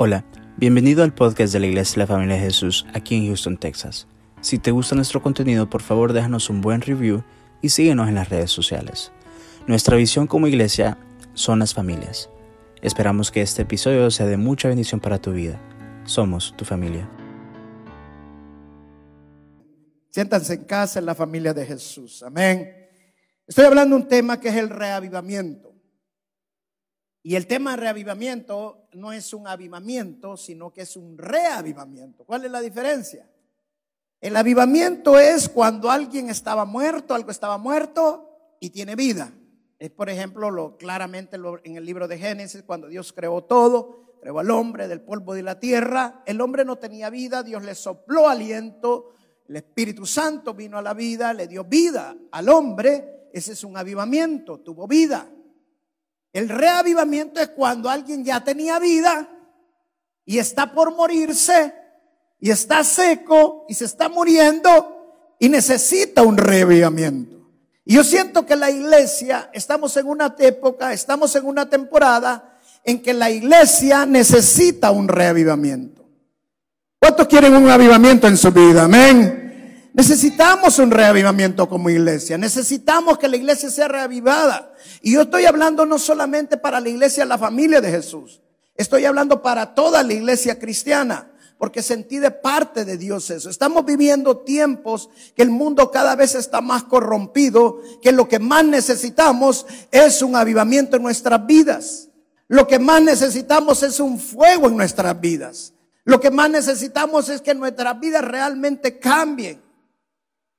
Hola, bienvenido al podcast de la Iglesia de la Familia de Jesús aquí en Houston, Texas. Si te gusta nuestro contenido, por favor déjanos un buen review y síguenos en las redes sociales. Nuestra visión como iglesia son las familias. Esperamos que este episodio sea de mucha bendición para tu vida. Somos tu familia. Siéntanse en casa en la familia de Jesús. Amén. Estoy hablando de un tema que es el reavivamiento. Y el tema de reavivamiento no es un avivamiento, sino que es un reavivamiento. ¿Cuál es la diferencia? El avivamiento es cuando alguien estaba muerto, algo estaba muerto y tiene vida. Es, por ejemplo, lo, claramente en el libro de Génesis, cuando Dios creó todo, creó al hombre del polvo de la tierra. El hombre no tenía vida, Dios le sopló aliento, el Espíritu Santo vino a la vida, le dio vida al hombre. Ese es un avivamiento, tuvo vida. El reavivamiento es cuando alguien ya tenía vida y está por morirse y está seco y se está muriendo y necesita un reavivamiento. Y yo siento que la iglesia, estamos en una época, estamos en una temporada en que la iglesia necesita un reavivamiento. ¿Cuántos quieren un avivamiento en su vida? Amén. Necesitamos un reavivamiento como iglesia. Necesitamos que la iglesia sea reavivada. Y yo estoy hablando no solamente para la iglesia, la familia de Jesús. Estoy hablando para toda la iglesia cristiana. Porque sentí de parte de Dios eso. Estamos viviendo tiempos que el mundo cada vez está más corrompido, que lo que más necesitamos es un avivamiento en nuestras vidas. Lo que más necesitamos es un fuego en nuestras vidas. Lo que más necesitamos es que nuestras vidas realmente cambien.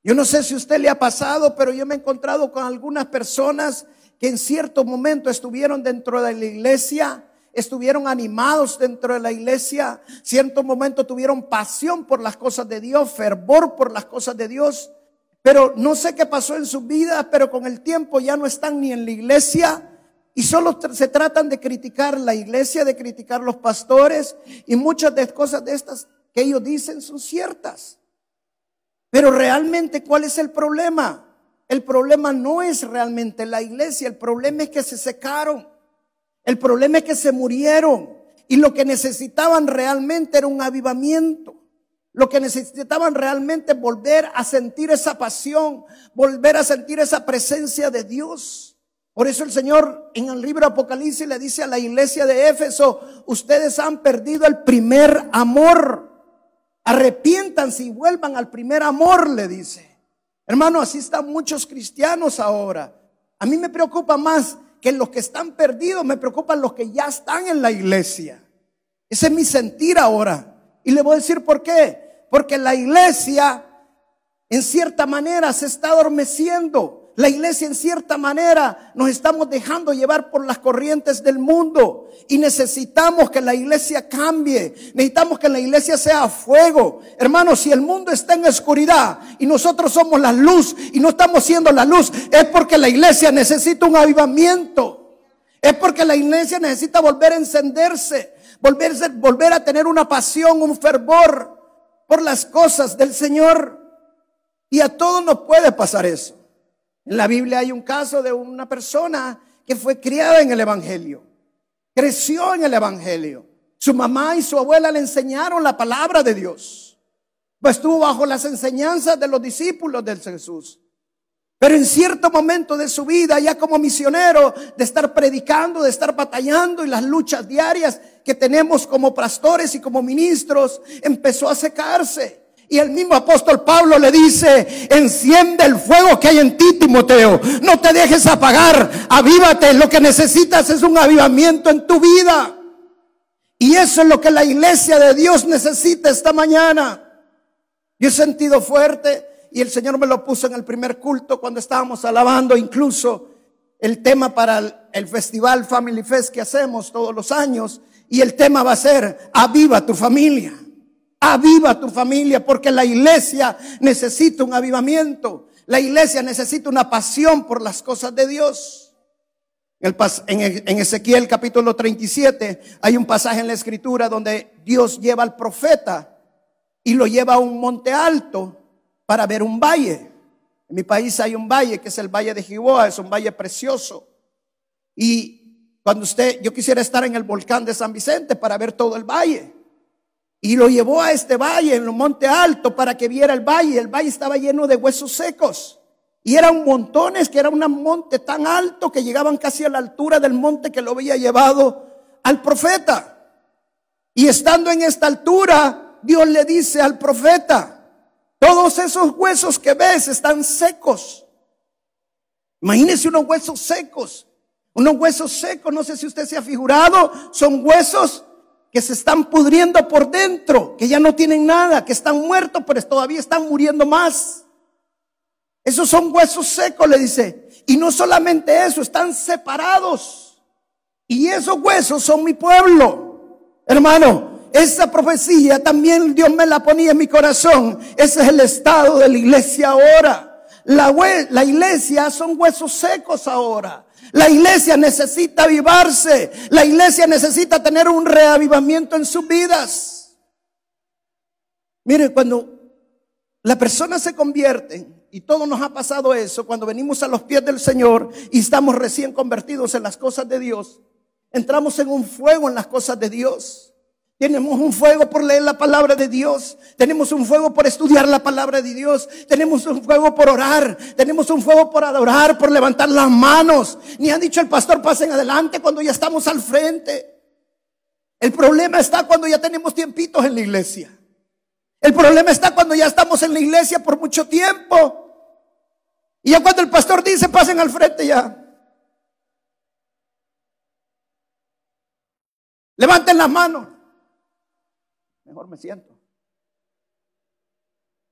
Yo no sé si usted le ha pasado, pero yo me he encontrado con algunas personas que en cierto momento estuvieron dentro de la iglesia, estuvieron animados dentro de la iglesia, cierto momento tuvieron pasión por las cosas de Dios, fervor por las cosas de Dios, pero no sé qué pasó en su vida, pero con el tiempo ya no están ni en la iglesia y solo se tratan de criticar la iglesia, de criticar los pastores y muchas de cosas de estas que ellos dicen son ciertas. Pero realmente, ¿cuál es el problema? El problema no es realmente la iglesia, el problema es que se secaron, el problema es que se murieron y lo que necesitaban realmente era un avivamiento. Lo que necesitaban realmente volver a sentir esa pasión, volver a sentir esa presencia de Dios. Por eso el Señor en el libro Apocalipsis le dice a la iglesia de Éfeso, ustedes han perdido el primer amor. Arrepiéntanse y vuelvan al primer amor, le dice. Hermano, así están muchos cristianos ahora. A mí me preocupa más que los que están perdidos, me preocupan los que ya están en la iglesia. Ese es mi sentir ahora. Y le voy a decir por qué. Porque la iglesia, en cierta manera, se está adormeciendo. La iglesia en cierta manera nos estamos dejando llevar por las corrientes del mundo y necesitamos que la iglesia cambie, necesitamos que la iglesia sea fuego. Hermanos, si el mundo está en oscuridad y nosotros somos la luz y no estamos siendo la luz, es porque la iglesia necesita un avivamiento. Es porque la iglesia necesita volver a encenderse, volverse, volver a tener una pasión, un fervor por las cosas del Señor. Y a todos nos puede pasar eso. En la Biblia hay un caso de una persona que fue criada en el Evangelio, creció en el Evangelio. Su mamá y su abuela le enseñaron la palabra de Dios. Pues estuvo bajo las enseñanzas de los discípulos del Jesús. Pero en cierto momento de su vida, ya como misionero, de estar predicando, de estar batallando y las luchas diarias que tenemos como pastores y como ministros, empezó a secarse. Y el mismo apóstol Pablo le dice, enciende el fuego que hay en ti, Timoteo. No te dejes apagar, avívate. Lo que necesitas es un avivamiento en tu vida. Y eso es lo que la iglesia de Dios necesita esta mañana. Yo he sentido fuerte y el Señor me lo puso en el primer culto cuando estábamos alabando incluso el tema para el, festival Family Fest que hacemos todos los años. Y el tema va a ser, aviva tu familia. Aviva tu familia porque la iglesia necesita un avivamiento. La iglesia necesita una pasión por las cosas de Dios. En Ezequiel capítulo 37 hay un pasaje en la escritura donde Dios lleva al profeta y lo lleva a un monte alto para ver un valle. En mi país hay un valle que es el valle de Jiboa, es un valle precioso. Y Cuando usted, yo quisiera estar en el volcán de San Vicente para ver todo el valle. Y lo llevó a este valle, en un monte alto, para que viera el valle. El valle estaba lleno de huesos secos. Y eran montones, que era un monte tan alto que llegaban casi a la altura del monte que lo había llevado al profeta. Y estando en esta altura, Dios le dice al profeta, todos esos huesos que ves están secos. Imagínese unos huesos secos. Unos huesos secos, no sé si usted se ha figurado, son huesos que se están pudriendo por dentro, que ya no tienen nada, que están muertos, pero todavía están muriendo más. Esos son huesos secos, le dice. Y no solamente eso, están separados. Y esos huesos son mi pueblo. Hermano, esa profecía también Dios me la ponía en mi corazón. Ese es el estado de la iglesia ahora. La, la iglesia son huesos secos ahora. La iglesia necesita avivarse. La iglesia necesita tener un reavivamiento en sus vidas. Mire, cuando la persona se convierte, y todo nos ha pasado eso, cuando venimos a los pies del Señor y estamos recién convertidos en las cosas de Dios, entramos en un fuego en las cosas de Dios. Tenemos un fuego por leer la palabra de Dios. Tenemos un fuego por estudiar la palabra de Dios. Tenemos un fuego por orar. Tenemos un fuego por adorar, por levantar las manos. Ni han dicho el pastor, pasen adelante cuando ya estamos al frente. El problema está cuando ya tenemos tiempitos en la iglesia. El problema está cuando ya estamos en la iglesia por mucho tiempo. Y ya cuando el pastor dice, pasen al frente ya. Levanten las manos mejor me siento.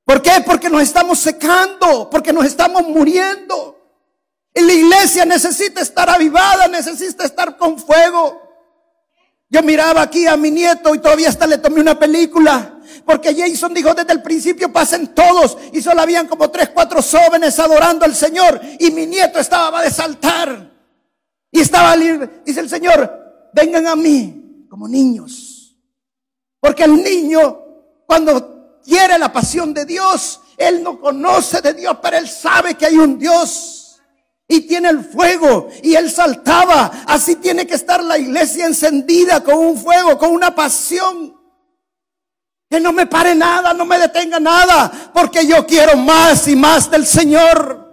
¿Por qué? Porque nos estamos secando, porque nos estamos muriendo. Y la iglesia necesita estar avivada, necesita estar con fuego. Yo miraba aquí a mi nieto y todavía hasta le tomé una película. Porque Jason dijo desde el principio pasen todos y solo habían como tres, cuatro jóvenes adorando al Señor. Y mi nieto estaba de saltar. Y estaba libre. Dice el Señor, vengan a mí como niños. Porque el niño, cuando quiere la pasión de Dios, él no conoce de Dios, pero él sabe que hay un Dios. Y tiene el fuego. Y él saltaba. Así tiene que estar la iglesia encendida con un fuego, con una pasión. Que no me pare nada, no me detenga nada. Porque yo quiero más y más del Señor.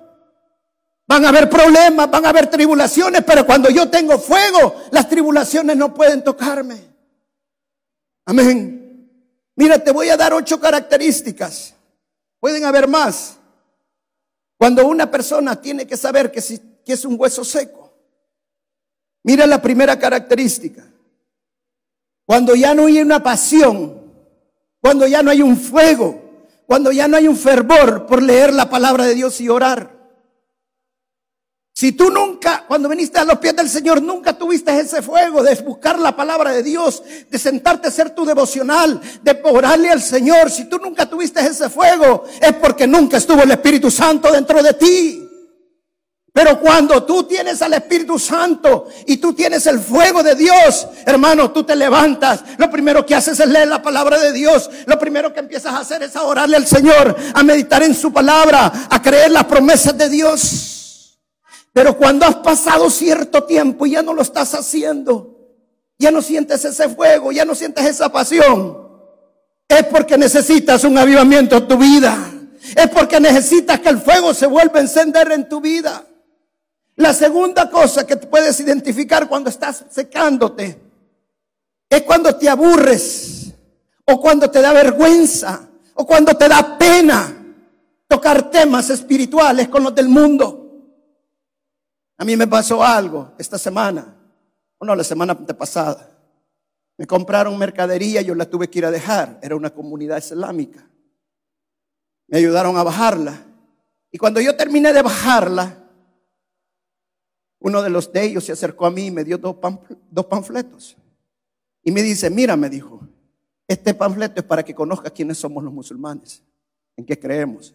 Van a haber problemas, van a haber tribulaciones, pero cuando yo tengo fuego, las tribulaciones no pueden tocarme. Amén. Mira, te voy a dar ocho características. Pueden haber más. Cuando una persona tiene que saber que, que es un hueso seco. Mira la primera característica. Cuando ya no hay una pasión, cuando ya no hay un fuego, cuando ya no hay un fervor por leer la palabra de Dios y orar. Si tú nunca, cuando viniste a los pies del Señor, nunca tuviste ese fuego de buscar la palabra de Dios, de sentarte a hacer tu devocional, de orarle al Señor, si tú nunca tuviste ese fuego, es porque nunca estuvo el Espíritu Santo dentro de ti. Pero cuando tú tienes al Espíritu Santo y tú tienes el fuego de Dios, hermano, tú te levantas. Lo primero que haces es leer la palabra de Dios. Lo primero que empiezas a hacer es a orarle al Señor, a meditar en su palabra, a creer las promesas de Dios. Pero cuando has pasado cierto tiempo y ya no lo estás haciendo, ya no sientes ese fuego, ya no sientes esa pasión, es porque necesitas un avivamiento en tu vida. Es porque necesitas que el fuego se vuelva a encender en tu vida. La segunda cosa que puedes identificar cuando estás secándote es cuando te aburres o cuando te da vergüenza o cuando te da pena tocar temas espirituales con los del mundo. A mí me pasó algo esta semana, o no, la semana pasada. Me compraron mercadería, yo la tuve que ir a dejar. Era una comunidad islámica. Me ayudaron a bajarla. Y cuando yo terminé de bajarla, uno de los de ellos se acercó a mí y me dio dos, dos panfletos. Y me dice, mira, me dijo, este panfleto es para que conozcas quiénes somos los musulmanes, en qué creemos.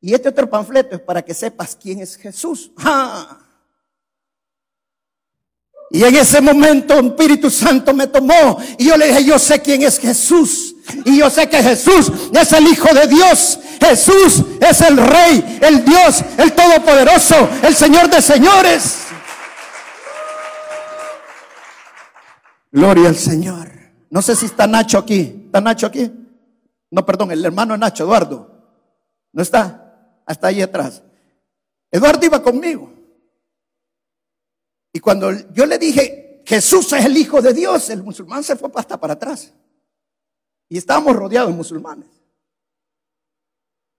Y este otro panfleto es para que sepas quién es Jesús. Y en ese momento el Espíritu Santo me tomó y yo le dije, yo sé quién es Jesús. Y yo sé que Jesús es el Hijo de Dios. Jesús es el Rey, el Dios, el Todopoderoso, el Señor de señores. Gloria al Señor. No sé si está Nacho aquí. ¿Está Nacho aquí? No, perdón, el hermano Nacho, Eduardo. ¿No está? Hasta ahí atrás. Eduardo iba conmigo. Y cuando yo le dije, Jesús es el Hijo de Dios, el musulmán se fue hasta para atrás. Y estábamos rodeados de musulmanes.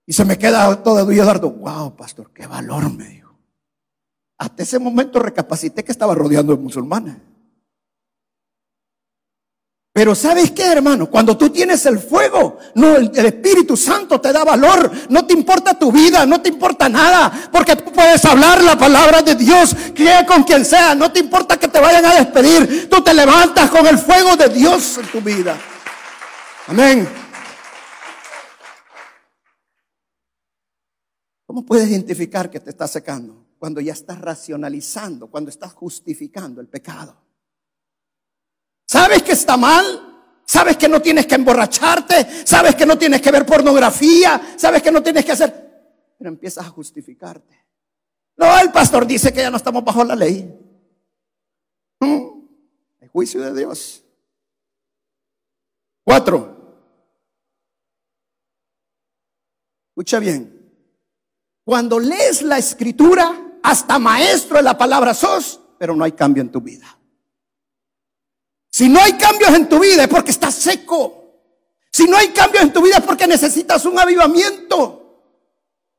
Y se me queda todavía Eduardo, wow, pastor, qué valor me dijo. Hasta ese momento recapacité que estaba rodeando de musulmanes. Pero ¿sabes qué, hermano? Cuando tú tienes el fuego, no, el, Espíritu Santo te da valor. No te importa tu vida, no te importa nada. Porque tú puedes hablar la palabra de Dios, que con quien sea. No te importa que te vayan a despedir. Tú te levantas con el fuego de Dios en tu vida. Amén. ¿Cómo puedes identificar que te está secando? Cuando ya estás racionalizando, cuando estás justificando el pecado. ¿Sabes que está mal? ¿Sabes que no tienes que emborracharte? ¿Sabes que no tienes que ver pornografía? ¿Sabes que no tienes que hacer? Pero empiezas a justificarte. No, el pastor dice que ya no estamos bajo la ley. El juicio de Dios. Cuatro. Escucha bien. Cuando lees la escritura, hasta maestro de la palabra sos, pero no hay cambio en tu vida. Si no hay cambios en tu vida es porque estás seco. Si no hay cambios en tu vida es porque necesitas un avivamiento.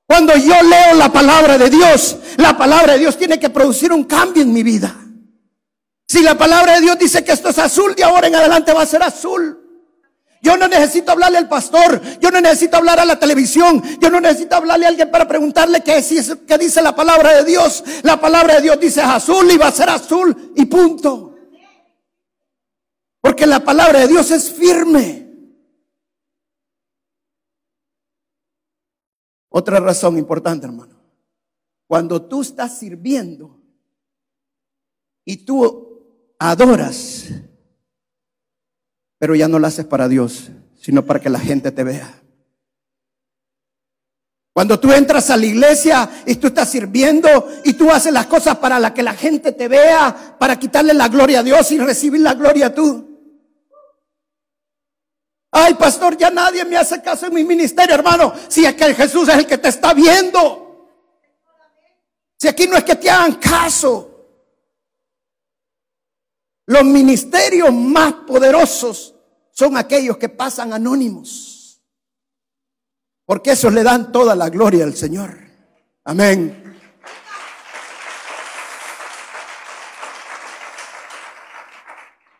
Cuando yo leo la palabra de Dios, la palabra de Dios tiene que producir un cambio en mi vida. Si la palabra de Dios dice que esto es azul, de ahora en adelante va a ser azul. Yo no necesito hablarle al pastor, yo no necesito hablar a la televisión, yo no necesito hablarle a alguien para preguntarle qué, dice la palabra de Dios. La palabra de Dios dice azul y va a ser azul y punto. Porque la palabra de Dios es firme. Otra razón importante, hermano. Cuando tú estás sirviendo y tú adoras, pero ya no lo haces para Dios, sino para que la gente te vea. Cuando tú entras a la iglesia y tú estás sirviendo y tú haces las cosas para la que la gente te vea, para quitarle la gloria a Dios y recibir la gloria tú. Ay, pastor, ya nadie me hace caso en mi ministerio, hermano. Si que Jesús es el que te está viendo. Si aquí no es que te hagan caso. Los ministerios más poderosos son aquellos que pasan anónimos. Porque esos le dan toda la gloria al Señor. Amén.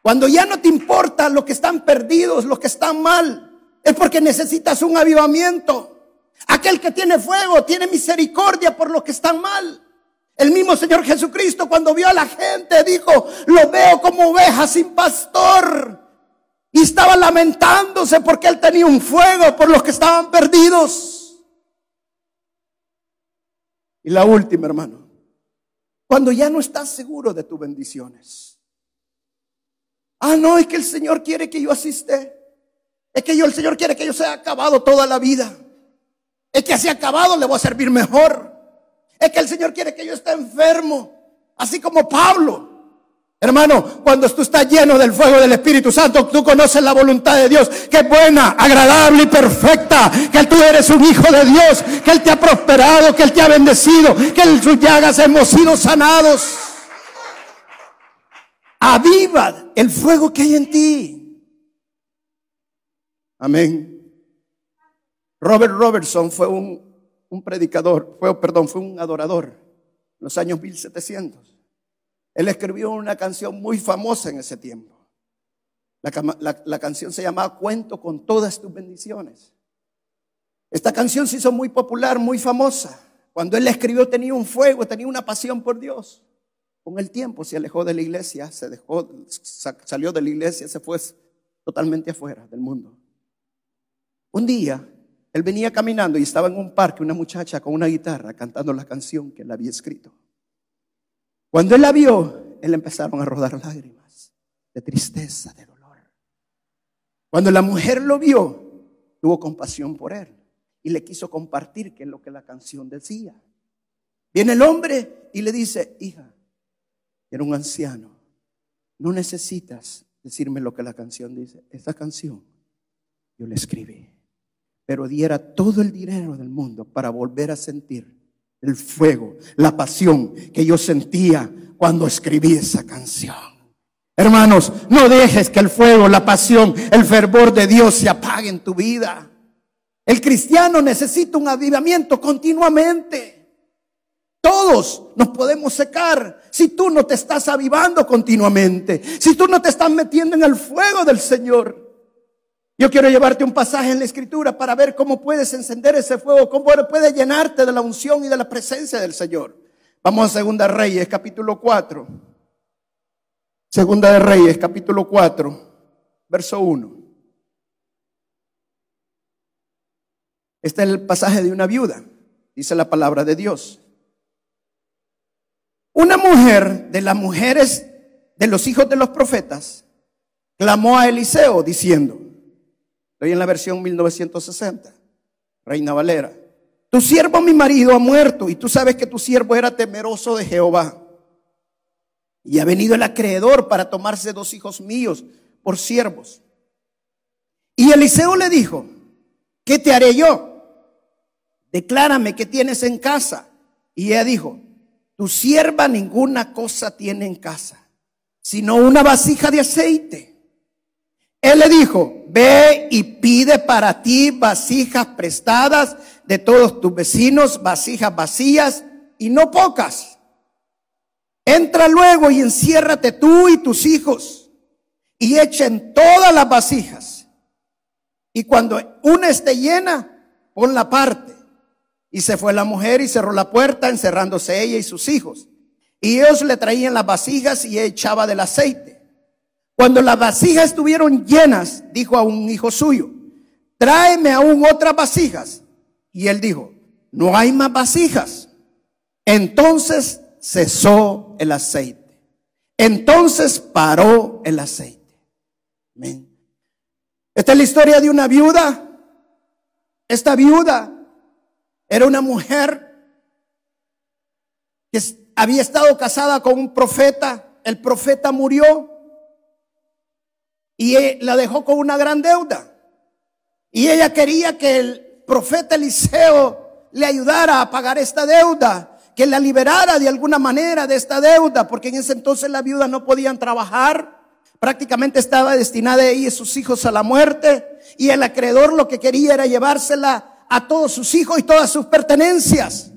Cuando ya no te importa lo que están perdidos, los que están mal, es porque necesitas un avivamiento. Aquel que tiene fuego tiene misericordia por los que están mal. El mismo Señor Jesucristo cuando vio a la gente dijo, lo veo como ovejas sin pastor. Y estaba lamentándose porque él tenía un fuego por los que estaban perdidos. Y la última, hermano, cuando ya no estás seguro de tus bendiciones. Ah, no, es que el Señor quiere que yo asiste. Es que yo, el Señor quiere que yo sea acabado toda la vida. Es que así acabado le voy a servir mejor. Es que el Señor quiere que yo esté enfermo. Así como Pablo. Hermano, cuando tú estás lleno del fuego del Espíritu Santo, tú conoces la voluntad de Dios, que es buena, agradable y perfecta, que tú eres un hijo de Dios, que Él te ha prosperado, que Él te ha bendecido, que en sus llagas hemos sido sanados. Aviva el fuego que hay en ti. Amén. Robert Robertson fue un, predicador, fue, perdón, fue un adorador en los años 1700. Él escribió una canción muy famosa en ese tiempo. La, la, canción se llamaba Cuento con todas tus bendiciones. Esta canción se hizo muy popular, muy famosa. Cuando él la escribió tenía un fuego, tenía una pasión por Dios. Con el tiempo se alejó de la iglesia, se dejó, salió de la iglesia, se fue totalmente afuera del mundo. Un día, él venía caminando y estaba en un parque una muchacha con una guitarra cantando la canción que él había escrito. Cuando él la vio, él empezaron a rodar lágrimas de tristeza, de dolor. Cuando la mujer lo vio, tuvo compasión por él y le quiso compartir qué es lo que la canción decía. Viene el hombre y le dice, hija, era un anciano. No necesitas decirme lo que la canción dice. Esta canción yo la escribí, pero diera todo el dinero del mundo para volver a sentir el fuego, la pasión que yo sentía cuando escribí esa canción. Hermanos, no dejes que el fuego, la pasión, el fervor de Dios se apague en tu vida. El cristiano necesita un avivamiento continuamente. Todos nos podemos secar si tú no te estás avivando continuamente, si tú no te estás metiendo en el fuego del Señor. Yo quiero llevarte un pasaje en la escritura para ver cómo puedes encender ese fuego, cómo puedes llenarte de la unción y de la presencia del Señor. Vamos a Segunda Reyes, capítulo 4. Segunda de Reyes, capítulo 4, verso 1. Este es el pasaje de una viuda, dice la palabra de Dios. Una mujer de las mujeres de los hijos de los profetas clamó a Eliseo diciendo, estoy en la versión 1960, Reina Valera, tu siervo mi marido ha muerto y tú sabes que tu siervo era temeroso de Jehová. Y ha venido el acreedor para tomarse dos hijos míos por siervos. Y Eliseo le dijo, ¿qué te haré yo? Declárame qué tienes en casa. Y ella dijo, tu sierva ninguna cosa tiene en casa, sino una vasija de aceite. Él le dijo, ve y pide para ti vasijas prestadas de todos tus vecinos, vasijas vacías y no pocas. Entra luego y enciérrate tú y tus hijos y echen todas las vasijas. Y cuando una esté llena, pon la parte. Y se fue la mujer y cerró la puerta, encerrándose ella y sus hijos. Y ellos le traían las vasijas y echaba del aceite. Cuando las vasijas estuvieron llenas, dijo a un hijo suyo, tráeme aún otras vasijas. Y él dijo, no hay más vasijas. Entonces cesó el aceite. Entonces paró el aceite. Esta es la historia de una viuda. Esta viuda era una mujer que había estado casada con un profeta. El profeta murió y e, la dejó con una gran deuda. Y ella quería que el profeta Eliseo le ayudara a pagar esta deuda, que la liberara de alguna manera de esta deuda, porque en ese entonces las viudas no podían trabajar. Prácticamente estaba destinada ella y sus hijos a la muerte. Y el acreedor lo que quería era llevársela a todos sus hijos y todas sus pertenencias.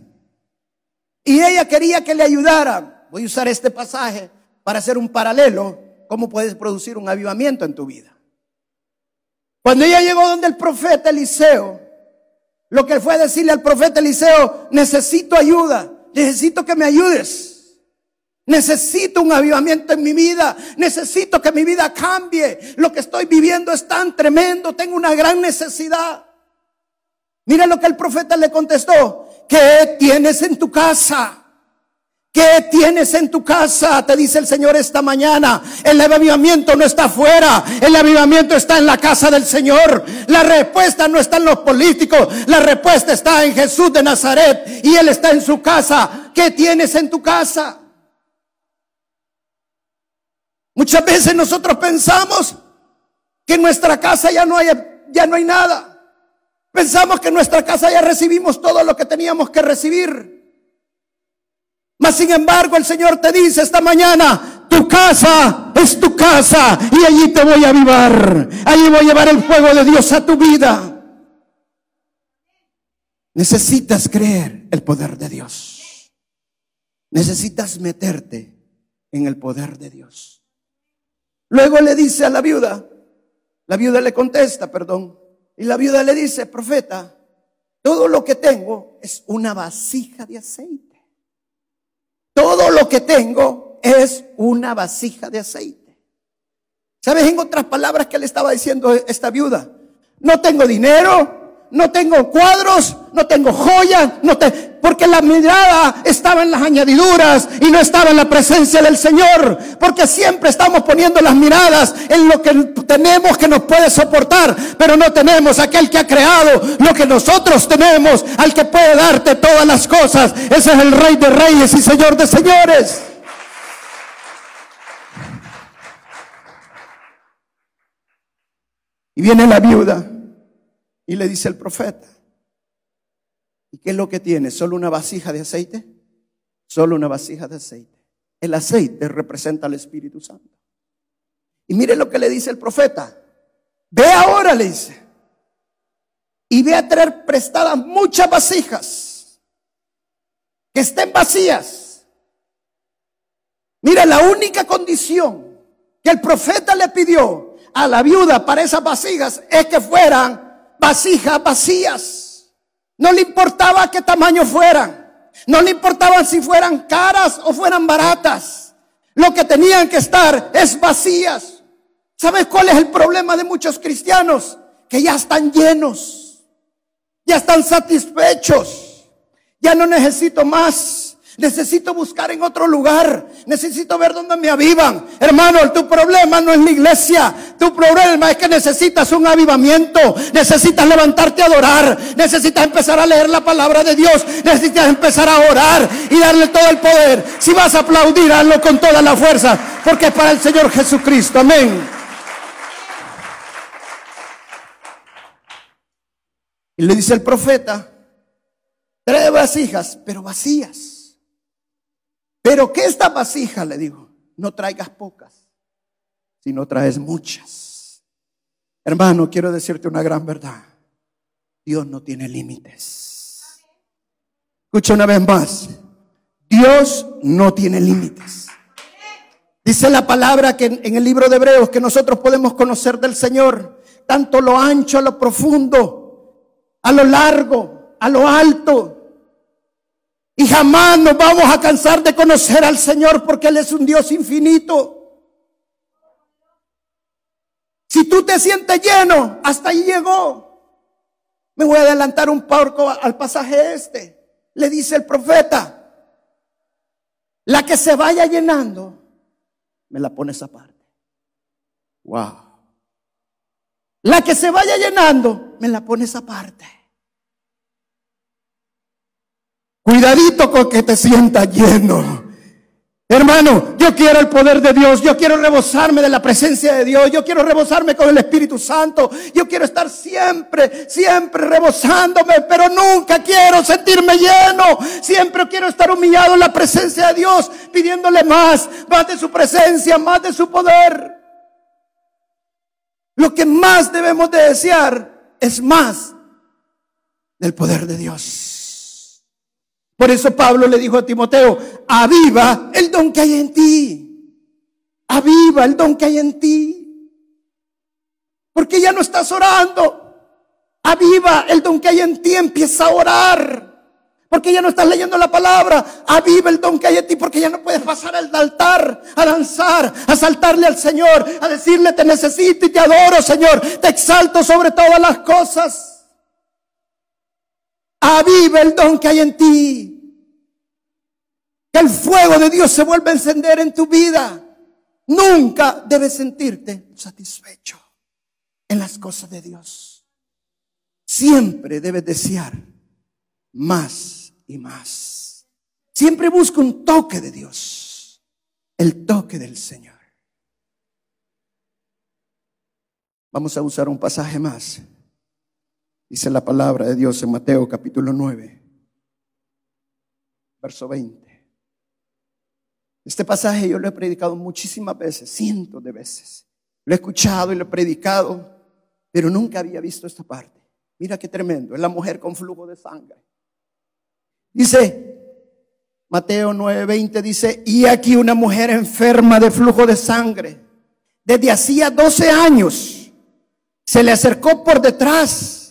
Y ella quería que le ayudara. Voy a usar este pasaje para hacer un paralelo, cómo puedes producir un avivamiento en tu vida. Cuando ella llegó donde el profeta Eliseo, lo que fue decirle al profeta Eliseo, necesito ayuda, necesito que me ayudes. Necesito un avivamiento en mi vida. Necesito que mi vida cambie. Lo que estoy viviendo es tan tremendo. Tengo una gran necesidad. Mira lo que el profeta le contestó. ¿Qué tienes en tu casa? ¿Qué tienes en tu casa? Te dice el Señor esta mañana. El avivamiento no está afuera. El avivamiento está en la casa del Señor. La respuesta no está en los políticos. La respuesta está en Jesús de Nazaret. Y Él está en su casa. ¿Qué tienes en tu casa? Muchas veces nosotros pensamos que en nuestra casa ya no hay, ya no hay nada. Pensamos que en nuestra casa ya recibimos todo lo que teníamos que recibir. Mas sin embargo el Señor te dice esta mañana, tu casa es tu casa y allí te voy a avivar. Allí voy a llevar el fuego de Dios a tu vida. Necesitas creer el poder de Dios. Necesitas meterte en el poder de Dios. Luego le dice a la viuda, la viuda le contesta, perdón, y la viuda le dice, profeta, todo lo que tengo es una vasija de aceite. Todo lo que tengo es una vasija de aceite. ¿Sabes en otras palabras que le estaba diciendo esta viuda? No tengo dinero, no tengo cuadros, no tengo joyas, no te, porque la mirada estaba en las añadiduras y no estaba en la presencia del Señor, porque siempre estamos poniendo las miradas en lo que tenemos que nos puede soportar, pero no tenemos aquel que ha creado lo que nosotros tenemos, al que puede darte todas las cosas. Ese es el Rey de Reyes y Señor de Señores. Y viene la viuda y le dice el profeta, ¿y qué es lo que tiene? ¿Solo una vasija de aceite? Solo una vasija de aceite. El aceite representa al Espíritu Santo. Y mire lo que le dice el profeta. Ve ahora, le dice. Y ve a traer prestadas muchas vasijas que estén vacías. Mira, la única condición que el profeta le pidió a la viuda para esas vasijas es que fueran vasijas vacías. No le importaba qué tamaño fueran. No le importaban si fueran caras o fueran baratas. Lo que tenían que estar es vacías. ¿Sabes cuál es el problema de muchos cristianos? Que ya están llenos. Ya están satisfechos. Ya no necesito más. Necesito buscar en otro lugar. Necesito ver dónde me avivan. Hermano, tu problema no es la iglesia. Tu problema es que necesitas un avivamiento. Necesitas levantarte a adorar. Necesitas empezar a leer la palabra de Dios. Necesitas empezar a orar y darle todo el poder. Si vas a aplaudir, hazlo con toda la fuerza. Porque es para el Señor Jesucristo. Amén. Y le dice el profeta, tres vasijas, pero vacías. Pero que esta vasija, le digo, no traigas pocas, sino traes muchas. Hermano, quiero decirte una gran verdad. Dios no tiene límites. Escucha una vez más. Dios no tiene límites. Dice la palabra que en el libro de Hebreos que nosotros podemos conocer del Señor, tanto lo ancho, a lo profundo, a lo largo, a lo alto, y jamás nos vamos a cansar de conocer al Señor porque Él es un Dios infinito. Si tú te sientes lleno, hasta ahí llegó. Me voy a adelantar un poco al pasaje este. Le dice el profeta, la que se vaya llenando, me la pones aparte. Wow. La que se vaya llenando, me la pones aparte. Cuidadito con que te sientas lleno. Hermano, yo quiero el poder de Dios, yo quiero rebosarme de la presencia de Dios, yo quiero rebosarme con el Espíritu Santo, yo quiero estar siempre, siempre rebosándome, pero nunca quiero sentirme lleno, siempre quiero estar humillado en la presencia de Dios, pidiéndole más, más de su presencia, más de su poder. Lo que más debemos de desear es más del poder de Dios. Por eso Pablo le dijo a Timoteo, aviva el don que hay en ti. Aviva el don que hay en ti. Porque ya no estás orando. Aviva el don que hay en ti. Empieza a orar. Porque ya no estás leyendo la palabra. Aviva el don que hay en ti. Porque ya no puedes pasar al altar a danzar, a saltarle al Señor, a decirle te necesito y te adoro, Señor. Te exalto sobre todas las cosas. Aviva el don que hay en ti. Que el fuego de Dios se vuelva a encender en tu vida. Nunca debes sentirte satisfecho en las cosas de Dios. Siempre debes desear más y más. Siempre busca un toque de Dios. El toque del Señor. Vamos a usar un pasaje más. Dice la palabra de Dios en Mateo capítulo 9, verso 20. Este pasaje yo lo he predicado muchísimas veces, cientos de veces. Lo he escuchado y lo he predicado, pero nunca había visto esta parte. Mira qué tremendo, es la mujer con flujo de sangre. Dice, Mateo 9:20 dice, y aquí una mujer enferma de flujo de sangre, desde hacía 12 años, se le acercó por detrás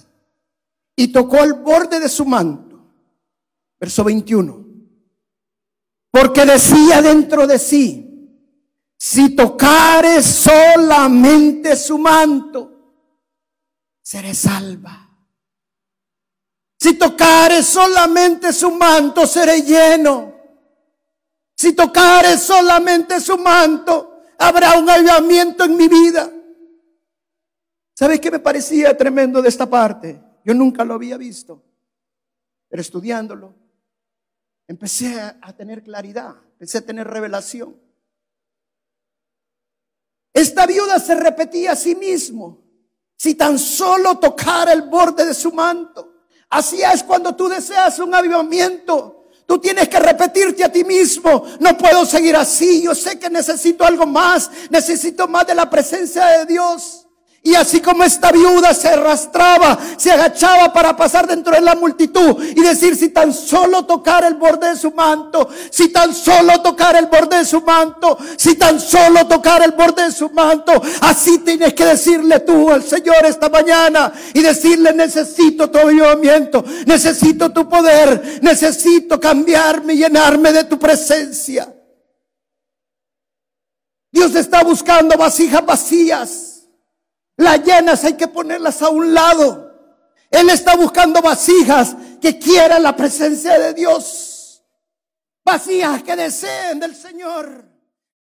y tocó el borde de su manto. Verso 21. Porque decía dentro de sí, si tocare solamente su manto, seré salva. Si tocare solamente su manto, seré lleno. Si tocare solamente su manto, habrá un avivamiento en mi vida. ¿Sabes qué me parecía tremendo de esta parte? Yo nunca lo había visto, pero estudiándolo, empecé a tener claridad, empecé a tener revelación. Esta viuda se repetía a sí mismo, Si tan solo tocara el borde de su manto. Así es cuando tú deseas un avivamiento. Tú tienes que repetirte a ti mismo, no puedo seguir así, yo sé que necesito algo más, necesito más de la presencia de Dios. Y así como esta viuda se arrastraba, se agachaba para pasar dentro de la multitud y decir, si tan solo tocar el borde de su manto, si tan solo tocar el borde de su manto, si tan solo tocar el borde de su manto, así tienes que decirle tú al Señor esta mañana y decirle, necesito tu avivamiento, necesito tu poder, necesito cambiarme y llenarme de tu presencia. Dios está buscando vasijas vacías las llenas hay que ponerlas a un lado. Él está buscando vasijas que quieran la presencia de Dios. Vasijas que deseen del Señor.